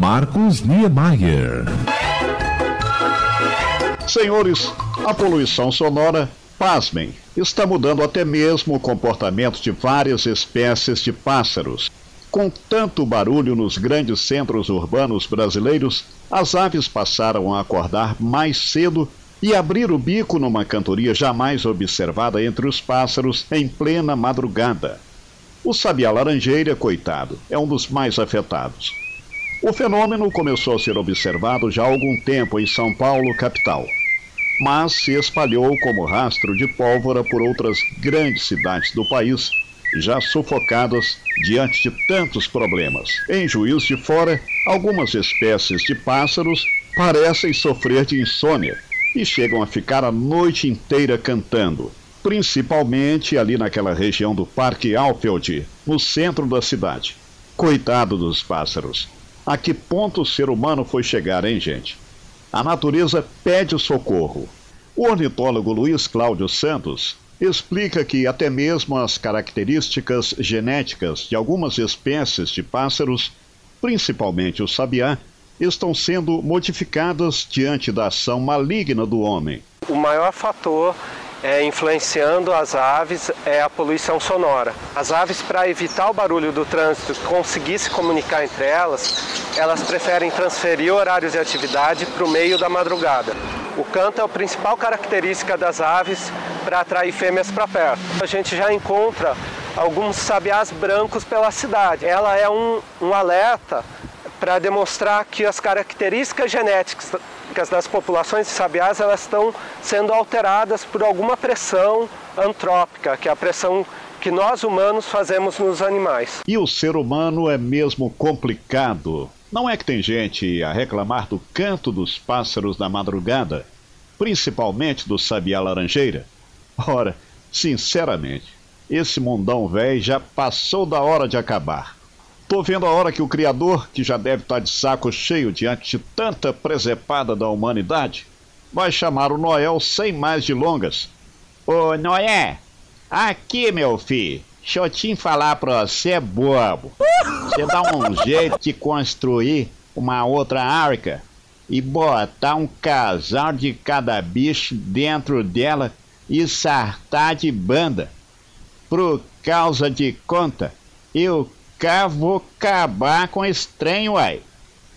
Marcos Niemeyer. Senhores, a poluição sonora, pasmem, está mudando até mesmo o comportamento de várias espécies de pássaros. Com tanto barulho nos grandes centros urbanos brasileiros, as aves passaram a acordar mais cedo e abrir o bico numa cantoria jamais observada entre os pássaros em plena madrugada. O sabiá laranjeira, coitado, é um dos mais afetados. O fenômeno começou a ser observado já há algum tempo em São Paulo, capital, mas se espalhou como rastro de pólvora por outras grandes cidades do país, já sufocadas diante de tantos problemas. Em Juiz de Fora, algumas espécies de pássaros parecem sofrer de insônia e chegam a ficar a noite inteira cantando, principalmente ali naquela região do Parque Alfield, no centro da cidade. Coitado dos pássaros. A que ponto o ser humano foi chegar, hein, gente? A natureza pede socorro. O ornitólogo Luiz Cláudio Santos explica que até mesmo as características genéticas de algumas espécies de pássaros, principalmente o sabiá, estão sendo modificadas diante da ação maligna do homem. O maior fator é, influenciando as aves é a poluição sonora. As aves, para evitar o barulho do trânsito, conseguir se comunicar entre elas, elas preferem transferir horários de atividade para o meio da madrugada. O canto é a principal característica das aves para atrair fêmeas para perto. A gente já encontra alguns sabiás brancos pela cidade. Ela é um, um alerta para demonstrar que as características genéticas das populações de sabiás elas estão sendo alteradas por alguma pressão antrópica, que é a pressão que nós humanos fazemos nos animais. E o ser humano é mesmo complicado. Não é que tem gente a reclamar do canto dos pássaros na madrugada, principalmente do sabiá laranjeira? Ora, sinceramente, esse mundão velho já passou da hora de acabar. Tô vendo a hora que o Criador, que já deve estar tá de saco cheio diante de tanta presepada da humanidade, vai chamar o Noel sem mais delongas. Ô Noé, aqui meu filho, deixa eu te falar pra você, bobo. Você dá um jeito de construir uma outra arca e botar um casal de cada bicho dentro dela e sartar de banda. Por causa de conta, eu cá vou acabar com esse trem, uai.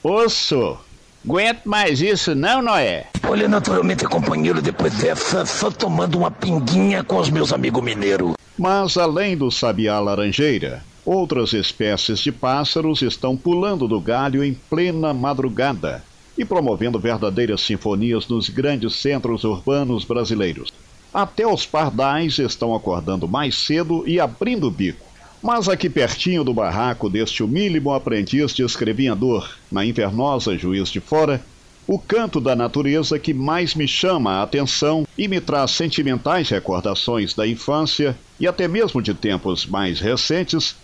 Osso, aguento mais isso não, Noé? Olha, naturalmente, companheiro, depois dessa, só tomando uma pinguinha com os meus amigos mineiros. Mas além do sabiá laranjeira, outras espécies de pássaros estão pulando do galho em plena madrugada e promovendo verdadeiras sinfonias nos grandes centros urbanos brasileiros. Até os pardais estão acordando mais cedo e abrindo o bico mas aqui pertinho do barraco deste humílimo aprendiz de escrevinhador, na invernosa Juiz de Fora, o canto da natureza que mais me chama a atenção e me traz sentimentais recordações da infância e até mesmo de tempos mais recentes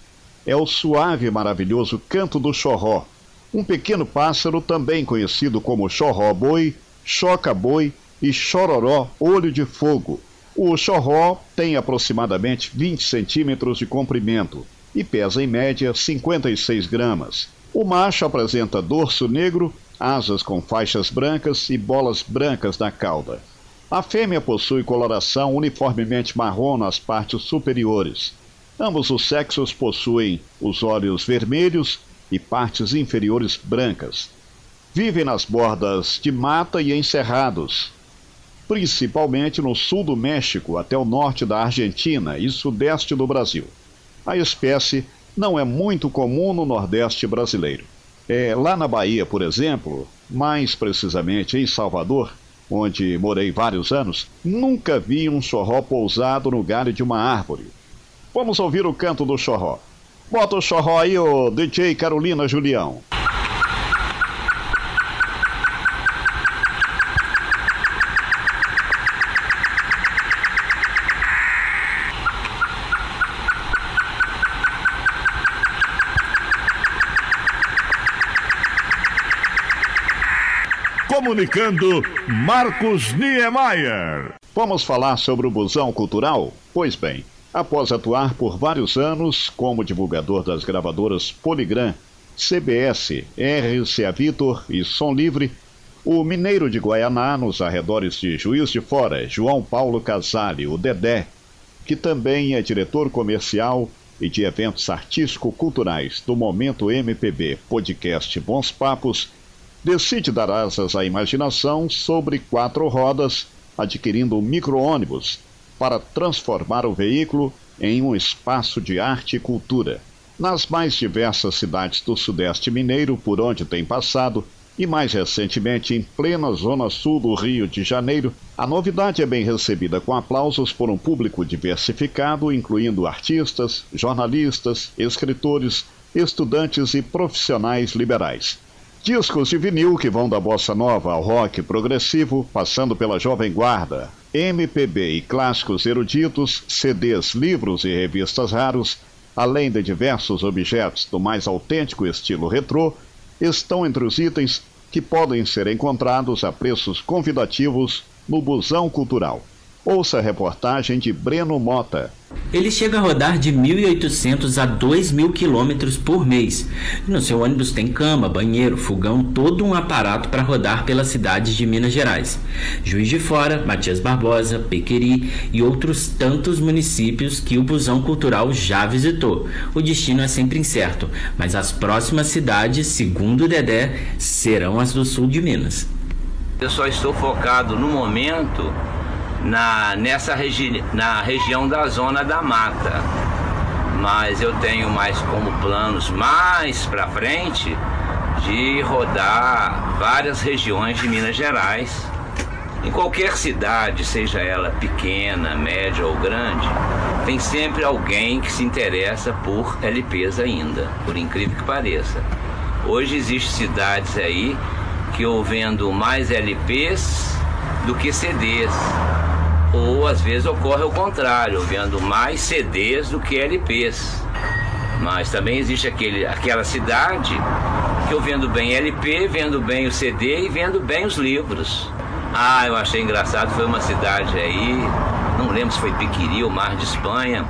é o suave e maravilhoso canto do chorró, um pequeno pássaro também conhecido como chorró-boi, choca-boi e chororó olho de fogo, o chorró tem aproximadamente 20 centímetros de comprimento e pesa em média 56 gramas. O macho apresenta dorso negro, asas com faixas brancas e bolas brancas na cauda. A fêmea possui coloração uniformemente marrom nas partes superiores. Ambos os sexos possuem os olhos vermelhos e partes inferiores brancas. Vivem nas bordas de mata e em cerrados, principalmente no sul do México até o norte da Argentina e sudeste do Brasil. A espécie não é muito comum no nordeste brasileiro. É, lá na Bahia, por exemplo, mais precisamente em Salvador, onde morei vários anos, nunca vi um chorró pousado no galho de uma árvore. Vamos ouvir o canto do chorró. Bota o chorró aí, o DJ Carolina Julião. Comunicando Marcos Niemeyer. Vamos falar sobre o Busão Cultural? Pois bem, após atuar por vários anos como divulgador das gravadoras Poligram, CBS, RCA Vitor e Som Livre, o mineiro de Guaianá, nos arredores de Juiz de Fora, João Paulo Casale, o Dedé, que também é diretor comercial e de eventos artístico-culturais do Momento MPB Podcast Bons Papos, decide dar asas à imaginação sobre quatro rodas, adquirindo um micro-ônibus para transformar o veículo em um espaço de arte e cultura. Nas mais diversas cidades do Sudeste Mineiro por onde tem passado, e mais recentemente em plena zona sul do Rio de Janeiro, a novidade é bem recebida com aplausos por um público diversificado, incluindo artistas, jornalistas, escritores, estudantes e profissionais liberais. Discos de vinil que vão da bossa nova ao rock progressivo, passando pela jovem guarda, MPB e clássicos eruditos, CDs, livros e revistas raros, além de diversos objetos do mais autêntico estilo retrô, estão entre os itens que podem ser encontrados a preços convidativos no Busão Cultural. Ouça a reportagem de Breno Mota. Ele chega a rodar de 1.800 a 2.000 quilômetros por mês. No seu ônibus tem cama, banheiro, fogão, todo um aparato para rodar pelas cidades de Minas Gerais. Juiz de Fora, Matias Barbosa, Pequeri e outros tantos municípios que o Busão Cultural já visitou. O destino é sempre incerto, mas as próximas cidades, segundo o Dedé, serão as do sul de Minas. Eu só estou focado no momento na, nessa regi na região da zona da mata. Mas eu tenho mais como planos mais para frente de rodar várias regiões de Minas Gerais. Em qualquer cidade, seja ela pequena, média ou grande, tem sempre alguém que se interessa por LPs ainda, por incrível que pareça. Hoje existem cidades aí que eu vendo mais LPs do que CDs. Ou às vezes ocorre o contrário, vendo mais CDs do que LPs. Mas também existe aquele, aquela cidade que eu vendo bem LP, vendo bem o CD e vendo bem os livros. Ah, eu achei engraçado, foi uma cidade aí, não lembro se foi Piquiri ou Mar de Espanha,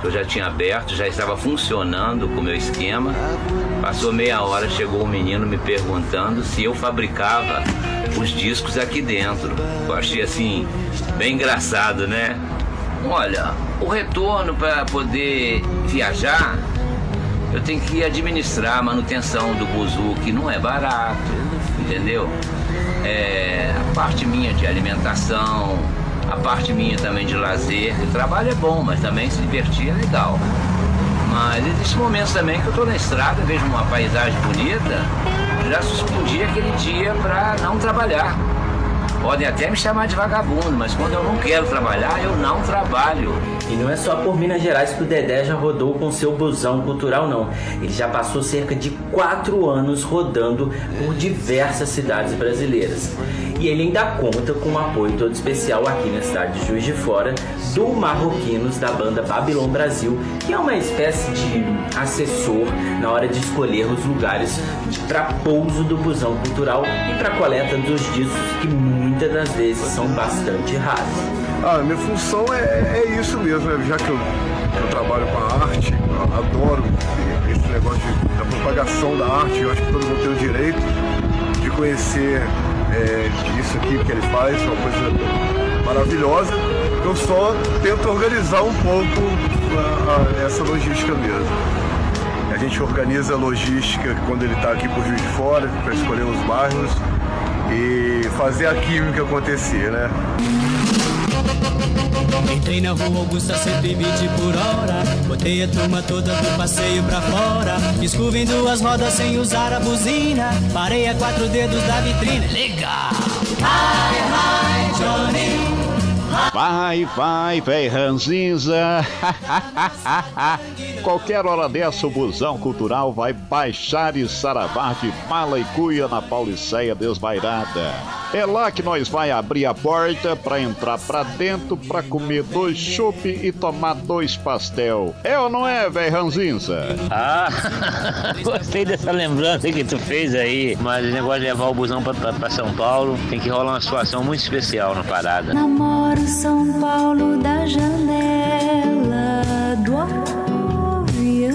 que eu já tinha aberto, já estava funcionando com o meu esquema. Passou meia hora, chegou um menino me perguntando se eu fabricava os discos aqui dentro. Eu achei assim, bem engraçado, né? Olha, o retorno para poder viajar, eu tenho que administrar a manutenção do buzu, que não é barato, entendeu? É, a parte minha de alimentação, a parte minha também de lazer. O trabalho é bom, mas também se divertir é legal. Mas existem momentos também que eu estou na estrada, vejo uma paisagem bonita, já suspendi aquele dia para não trabalhar. Podem até me chamar de vagabundo, mas quando eu não quero trabalhar, eu não trabalho. E não é só por Minas Gerais que o Dedé já rodou com seu busão cultural, não. Ele já passou cerca de quatro anos rodando por diversas cidades brasileiras. E ele ainda conta com um apoio todo especial aqui na cidade de Juiz de Fora do Marroquinos da banda Babylon Brasil, que é uma espécie de assessor na hora de escolher os lugares para pouso do busão cultural e para coleta dos discos que muitas das vezes são bastante raros. Ah, minha função é, é isso mesmo, né? já que eu, eu, trabalho com a arte, adoro esse negócio de, da propagação da arte, eu acho que todo mundo tem o direito de conhecer é, isso aqui que ele faz, é uma coisa maravilhosa. Eu só tento organizar um pouco a, a, essa logística mesmo. A gente organiza a logística quando ele está aqui por Juiz de Fora, para escolher os bairros e fazer a química acontecer, né? Entrei na rua Augusta 120 por hora. Botei a turma toda do passeio pra fora. Curva em duas rodas sem usar a buzina. Parei a quatro dedos da vitrine. Legal! Hi, hi, Johnny Vai, vai, véi ranzinza. Qualquer hora dessa, o busão cultural vai baixar e saravar de mala e cuia na Pauliceia desvairada. É lá que nós vai abrir a porta para entrar pra dentro para comer dois chopp e tomar dois pastel. É ou não é, véi ranzinza? Ah, gostei dessa lembrança que tu fez aí. Mas o negócio de levar o busão pra São Paulo tem que rolar uma situação muito especial na parada. Namoro são Paulo da janela do avião.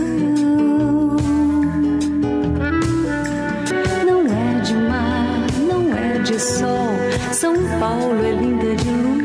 Não é de mar, não é de sol. São Paulo é linda de lua.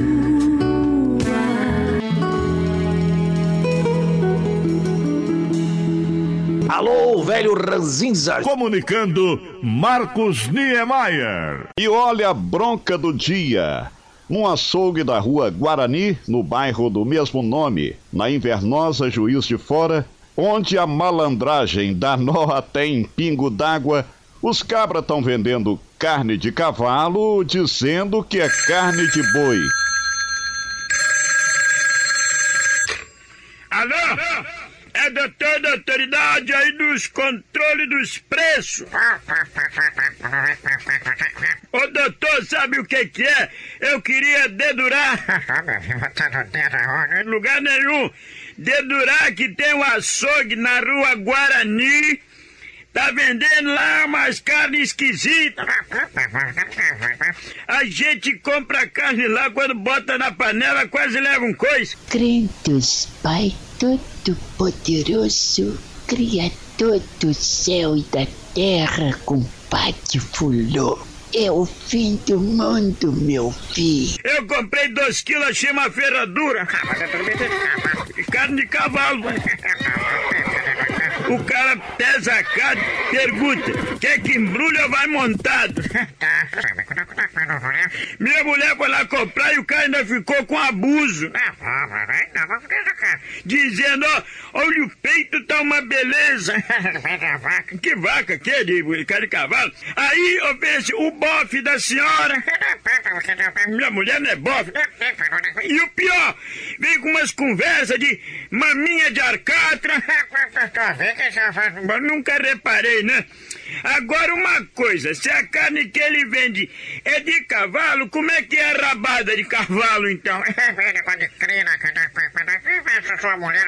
Alô, velho Ranzinza. Comunicando Marcos Niemeyer. E olha a bronca do dia. Num açougue da rua Guarani, no bairro do mesmo nome, na invernosa Juiz de Fora, onde a malandragem dá nó até em pingo d'água, os cabras estão vendendo carne de cavalo dizendo que é carne de boi. Alô? É doutor da autoridade aí dos controles dos preços. Ô doutor, sabe o que que é? Eu queria dedurar. em lugar nenhum. Dedurar que tem um açougue na rua Guarani. Tá vendendo lá umas carnes esquisitas. A gente compra carne lá, quando bota na panela, quase leva um coice. Credos, Pai Todo-Poderoso, Criador do céu e da terra, compadre fulô. É o fim do mundo, meu filho. Eu comprei dois quilos, achei uma ferradura. Carne de cavalo. O cara pesa a carne, pergunta, quer que embrulha ou vai montado? Minha mulher foi lá comprar e o cara ainda ficou com abuso. Dizendo, ó, olha o peito tá uma beleza. Que vaca que é de cara de cavalo? Aí oferece o bofe da senhora. Minha mulher não é bofe. E o pior, vem com umas conversas de maminha de arcatra. Nunca reparei, né? Agora uma coisa, se a carne que ele vende é de cavalo, como é que é a rabada de cavalo então?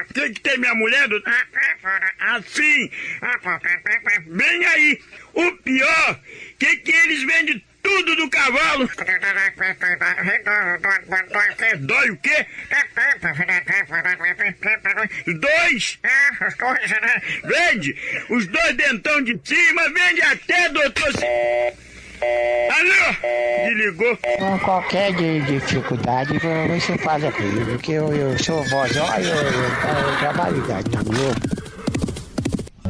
O que, que tem minha mulher? do- Assim. Vem aí. O pior, que que eles vendem tudo do cavalo. Dói o quê? Dois? Vende! Os dois dentão de cima, vende até, doutor. Alô? Desligou. Com qualquer de- dificuldade você fala comigo, porque eu, eu sou voz, olha, eu, eu, eu trabalho na Globo.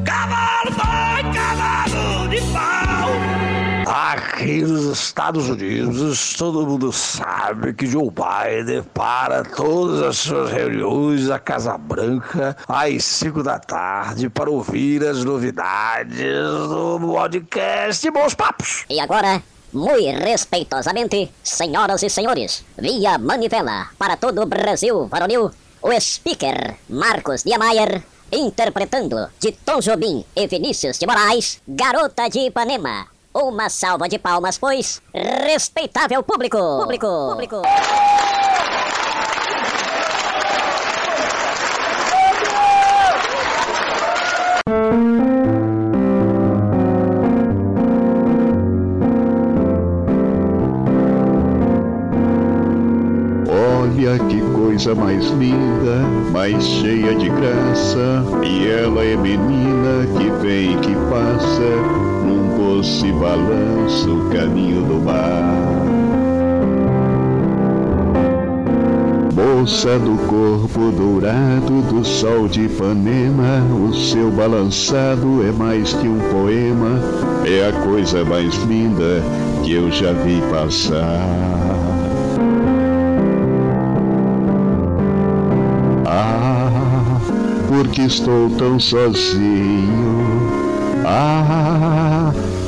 Cavalo dói, cavalo de pau. Aqui nos Estados Unidos, todo mundo sabe que Joe Biden para todas as suas reuniões à Casa Branca às 5 da tarde para ouvir as novidades do podcast Bons Papos. E agora, muito respeitosamente, senhoras e senhores, via manivela para todo o Brasil varonil, o speaker Marcos Niemeyer, interpretando de Tom Jobim e Vinícius de Moraes, Garota de Ipanema. Uma salva de palmas, pois, respeitável público. Público. Público. Olha que coisa mais linda, mais cheia de graça. E ela é menina que vem e que passa, num doce balanço, caminho do mar. Moça do corpo dourado do sol de Ipanema, o seu balançado é mais que um poema, é a coisa mais linda que eu já vi passar. Ah, porque estou tão sozinho. Ah,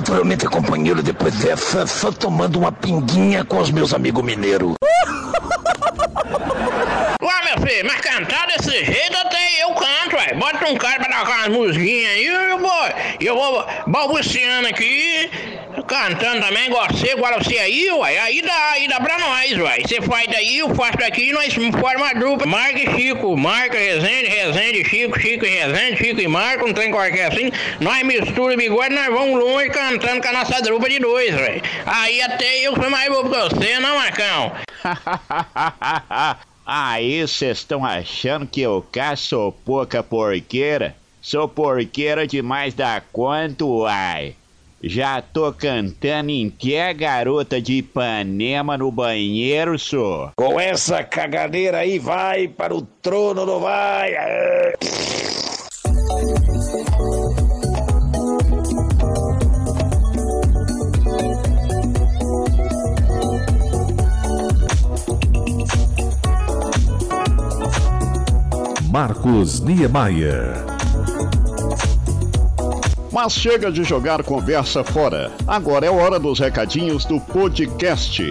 Naturalmente, companheiro, depois dessa, só tomando uma pinguinha com os meus amigos mineiros. Ué, meu filho, mas cantar desse jeito até eu canto, ué. Bota um cara pra tocar umas musiquinhas aí, eu vou, eu vou balbuciando aqui, cantando também, você, igual você aí, ué. Aí dá, aí dá pra nós, ué. Você faz daí, eu faço daqui, nós formamos uma dupla. Marca e Chico, marca Rezende, Rezende, Chico, Chico e Rezende, Chico e Marco, não tem qualquer assim. Nós mistura bigode, nós vamos longe cantando com a nossa dupla de dois, velho. Aí até eu fui mais bobo que você, não, Marcão? Aí vocês estão achando que eu caço pouca porqueira? Sou porqueira demais da quanto, ai. Já tô cantando em que a garota de Ipanema no banheiro, sou. Com essa cagadeira aí, vai para o trono, não vai? É. Marcos Niemeyer. Mas chega de jogar conversa fora. Agora é hora dos recadinhos do podcast.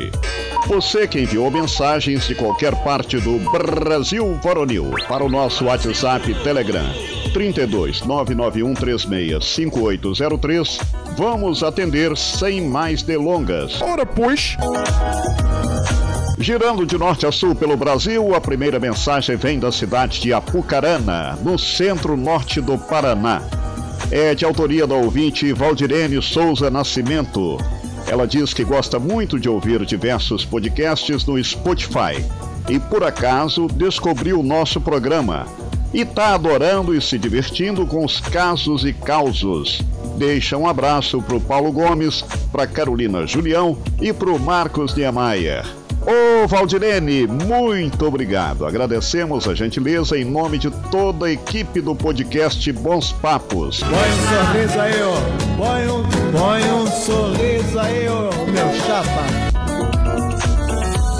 Você que enviou mensagens de qualquer parte do Brasil Varonil para o nosso WhatsApp Telegram 32 991 36 5803, vamos atender sem mais delongas. Ora, pois. Girando de norte a sul pelo Brasil, a primeira mensagem vem da cidade de Apucarana, no centro-norte do Paraná. É de autoria da ouvinte Valdirene Souza Nascimento. Ela diz que gosta muito de ouvir diversos podcasts no Spotify e, por acaso, descobriu o nosso programa e está adorando e se divertindo com os casos e causos. Deixa um abraço para o Paulo Gomes, para Carolina Julião e para o Marcos Niemeyer. Ô Valdirene, muito obrigado. Agradecemos a gentileza em nome de toda a equipe do podcast Bons Papos. Põe um sorriso aí, ó. Põe um, põe um sorriso aí, ó, meu chapa.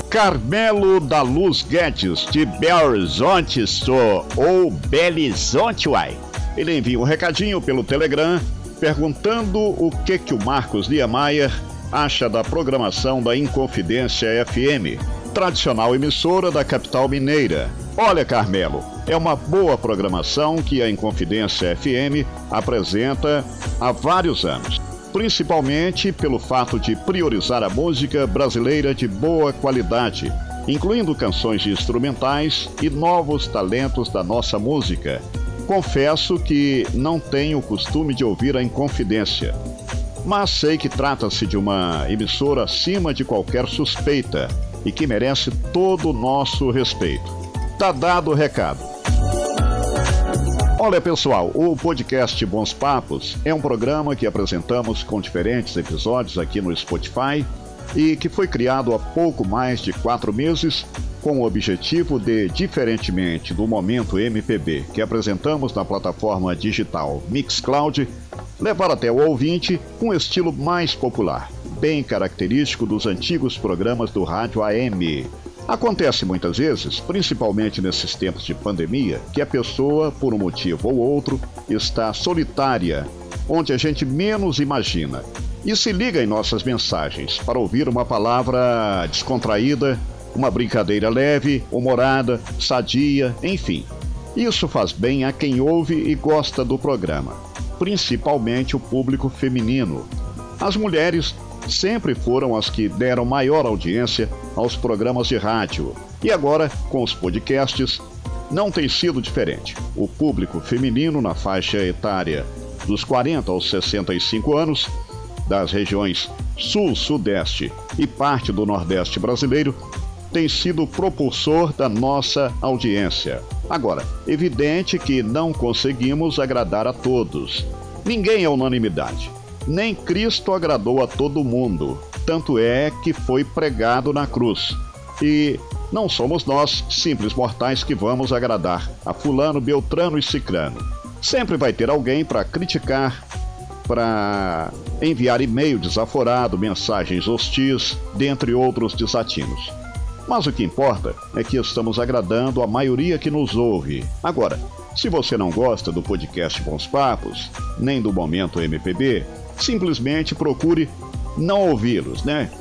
Carmelo da Luz Guedes, de Belo Horizonte, sou, ou Belizonte, uai. Ele envia um recadinho pelo Telegram perguntando o que que o Marcos Niemeyer acha da programação da Inconfidência FM, tradicional emissora da capital mineira. Olha, Carmelo, é uma boa programação que a Inconfidência FM apresenta há vários anos, principalmente pelo fato de priorizar a música brasileira de boa qualidade, incluindo canções instrumentais e novos talentos da nossa música. Confesso que não tenho o costume de ouvir a Inconfidência, mas sei que trata-se de uma emissora acima de qualquer suspeita e que merece todo o nosso respeito. Tá dado o recado. Olha pessoal, o podcast Bons Papos é um programa que apresentamos com diferentes episódios aqui no Spotify e que foi criado há pouco mais de quatro meses com o objetivo de, diferentemente do momento MPB que apresentamos na plataforma digital Mixcloud, levar até o ouvinte um estilo mais popular, bem característico dos antigos programas do rádio AM. Acontece muitas vezes, principalmente nesses tempos de pandemia, que a pessoa, por um motivo ou outro, está solitária, onde a gente menos imagina, e se liga em nossas mensagens para ouvir uma palavra descontraída, uma brincadeira leve, humorada, sadia, enfim. Isso faz bem a quem ouve e gosta do programa, principalmente o público feminino. As mulheres sempre foram as que deram maior audiência aos programas de rádio. E agora, com os podcasts, não tem sido diferente. O público feminino na faixa etária dos 40 aos 65 anos, das regiões Sul, Sudeste e parte do Nordeste brasileiro, tem sido propulsor da nossa audiência. Agora, evidente que não conseguimos agradar a todos. Ninguém é unanimidade. Nem Cristo agradou a todo mundo. Tanto é que foi pregado na cruz. E não somos nós, simples mortais, que vamos agradar a Fulano, Beltrano e Cicrano. Sempre vai ter alguém para criticar, para enviar e-mail desaforado, mensagens hostis, dentre outros desatinos. Mas o que importa é que estamos agradando a maioria que nos ouve. Agora, se você não gosta do podcast Bons Papos, nem do Momento MPB, simplesmente procure não ouvi-los, né?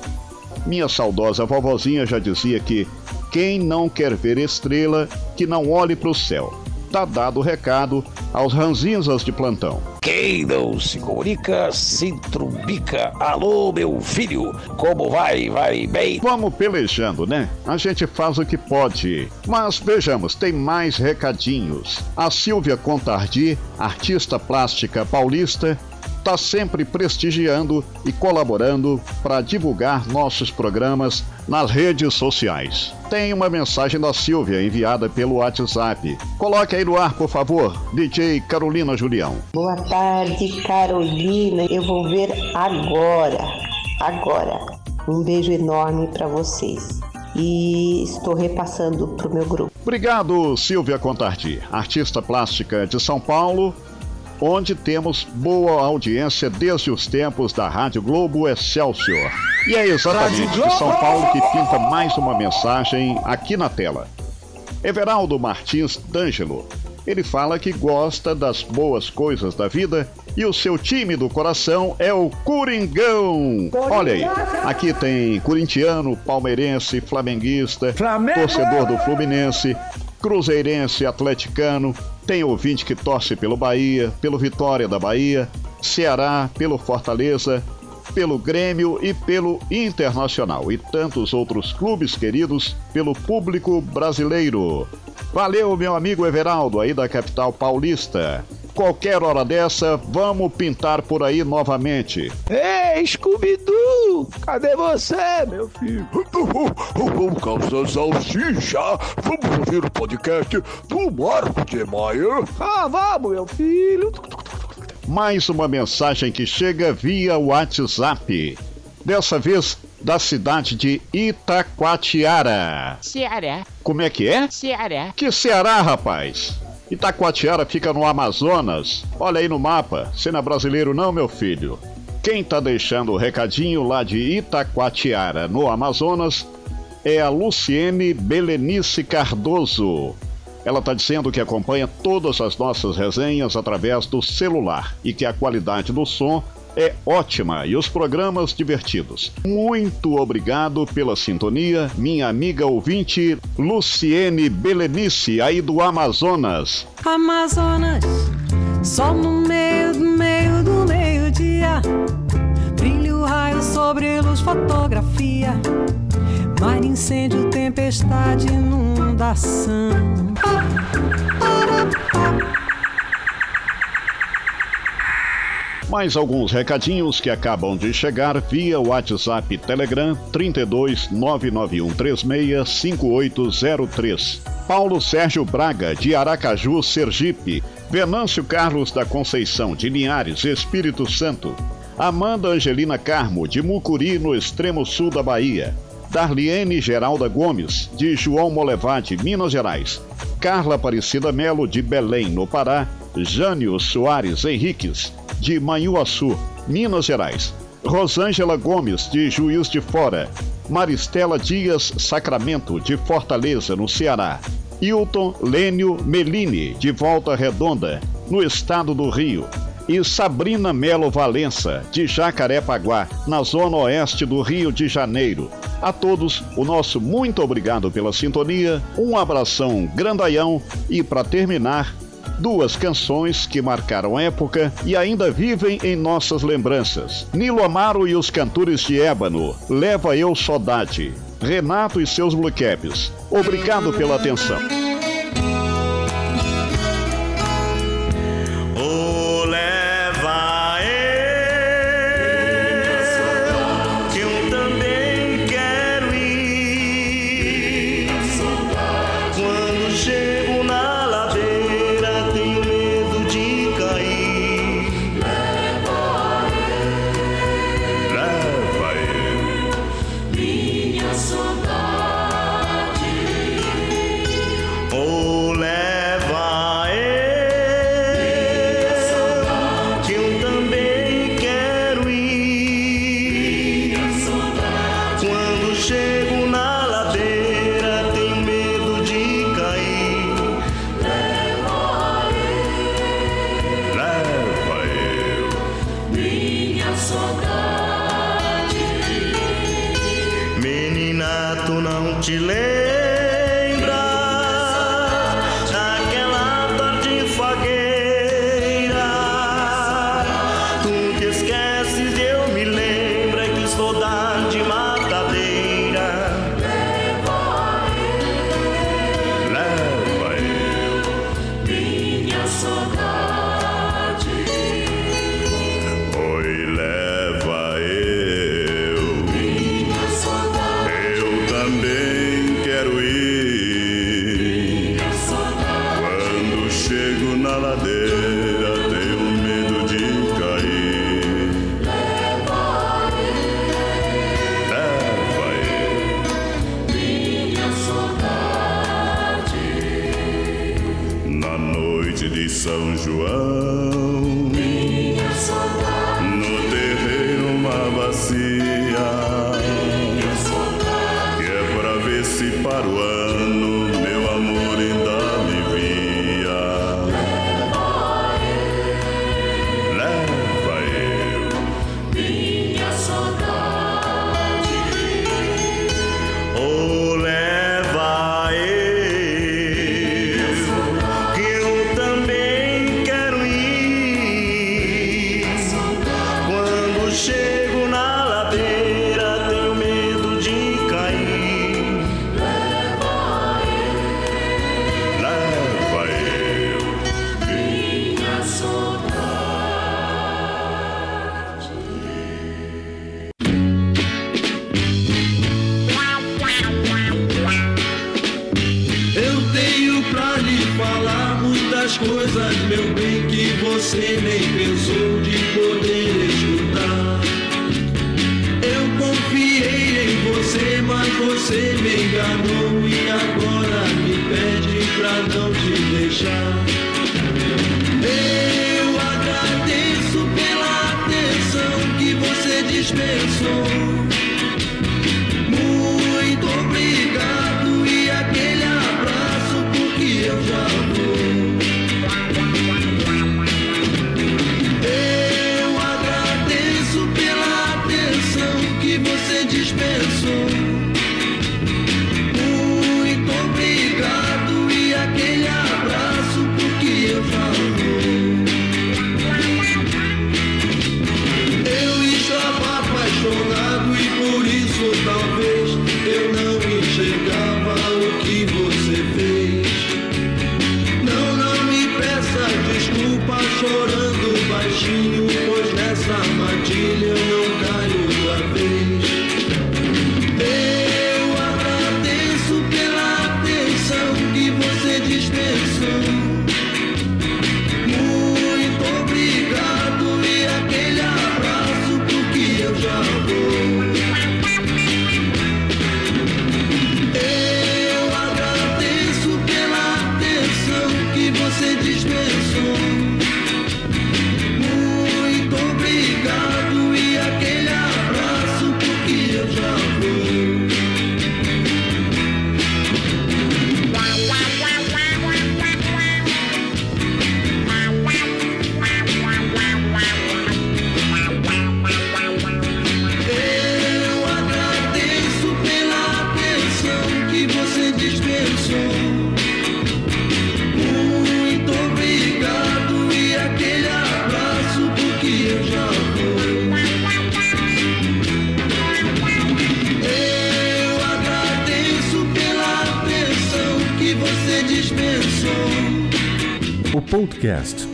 Minha saudosa vovozinha já dizia que Quem não quer ver estrela, que não olhe para o céu. Tá dado o recado aos ranzinzas de plantão. Quem não se comunica, se trumbica. Alô, meu filho, como vai? Vai bem? Vamos pelejando, né? A gente faz o que pode. Mas vejamos, tem mais recadinhos. A Silvia Contardi, artista plástica paulista, está sempre prestigiando e colaborando para divulgar nossos programas nas redes sociais. Tem uma mensagem da Silvia enviada pelo WhatsApp. Coloque aí no ar, por favor, DJ Carolina Julião. Boa tarde, Carolina. Eu vou ver agora. Agora. Um beijo enorme para vocês. E estou repassando para o meu grupo. Obrigado, Silvia Contardi, artista plástica de São Paulo, onde temos boa audiência desde os tempos da Rádio Globo Excelsior. E é exatamente de São Paulo que pinta mais uma mensagem aqui na tela. Everaldo Martins D'Angelo. Ele fala que gosta das boas coisas da vida e o seu time do coração é o Coringão. Olha aí, aqui tem corintiano, palmeirense, flamenguista, torcedor do Fluminense, cruzeirense, atleticano, tem ouvinte que torce pelo Bahia, pelo Vitória da Bahia, Ceará, pelo Fortaleza, pelo Grêmio e pelo Internacional e tantos outros clubes queridos pelo público brasileiro. Valeu, meu amigo Everaldo, aí da capital paulista. Qualquer hora dessa, vamos pintar por aí novamente. Ei, Scooby-Doo! Cadê você, meu filho? Vamos calçar salsicha! Vamos ouvir o podcast do Marco de Maia! Ah, vamos, meu filho! Mais uma mensagem que chega via WhatsApp. Dessa vez da cidade de Itacoatiara. Ceará. Como é que é? Ceará. Que Ceará, rapaz? Itacoatiara fica no Amazonas. Olha aí no mapa. Você não é brasileiro não, meu filho. Quem tá deixando o recadinho lá de Itacoatiara, no Amazonas, é a Luciene Belenice Cardoso. Ela está dizendo que acompanha todas as nossas resenhas através do celular e que a qualidade do som é ótima e os programas divertidos. Muito obrigado pela sintonia, minha amiga ouvinte Luciene Belenice, aí do Amazonas. Amazonas, sol no meio do meio do meio-dia. Brilho, raio sobre luz, fotografia. Mar, incêndio, tempestade, inundação. Mais alguns recadinhos que acabam de chegar via WhatsApp Telegram 32 991 36 5803. Paulo Sérgio Braga, de Aracaju, Sergipe. Venâncio Carlos da Conceição, de Linhares, Espírito Santo. Amanda Angelina Carmo, de Mucuri, no extremo sul da Bahia. Darliene Geralda Gomes, de João Molevade, Minas Gerais. Carla Aparecida Melo, de Belém, no Pará. Jânio Soares Henriques, de Manhuaçu, Minas Gerais. Rosângela Gomes, de Juiz de Fora. Maristela Dias Sacramento, de Fortaleza, no Ceará. Hilton Lênio Melini, de Volta Redonda, no estado do Rio. E Sabrina Melo Valença, de Jacarepaguá, na zona oeste do Rio de Janeiro. A todos, o nosso muito obrigado pela sintonia, um abração grandaião e, para terminar, duas canções que marcaram época e ainda vivem em nossas lembranças. Nilo Amaro e os Cantores de Ébano, Leva Eu Saudade. Renato e seus Blue Caps. Obrigado pela atenção. São João. você nem pensou de poder escutar. Eu confiei em você, mas você me enganou.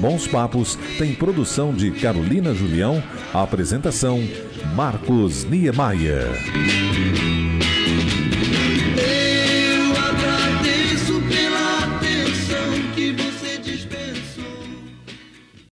Bons Papos tem produção de Carolina Julião, apresentação Marcos Niemeyer.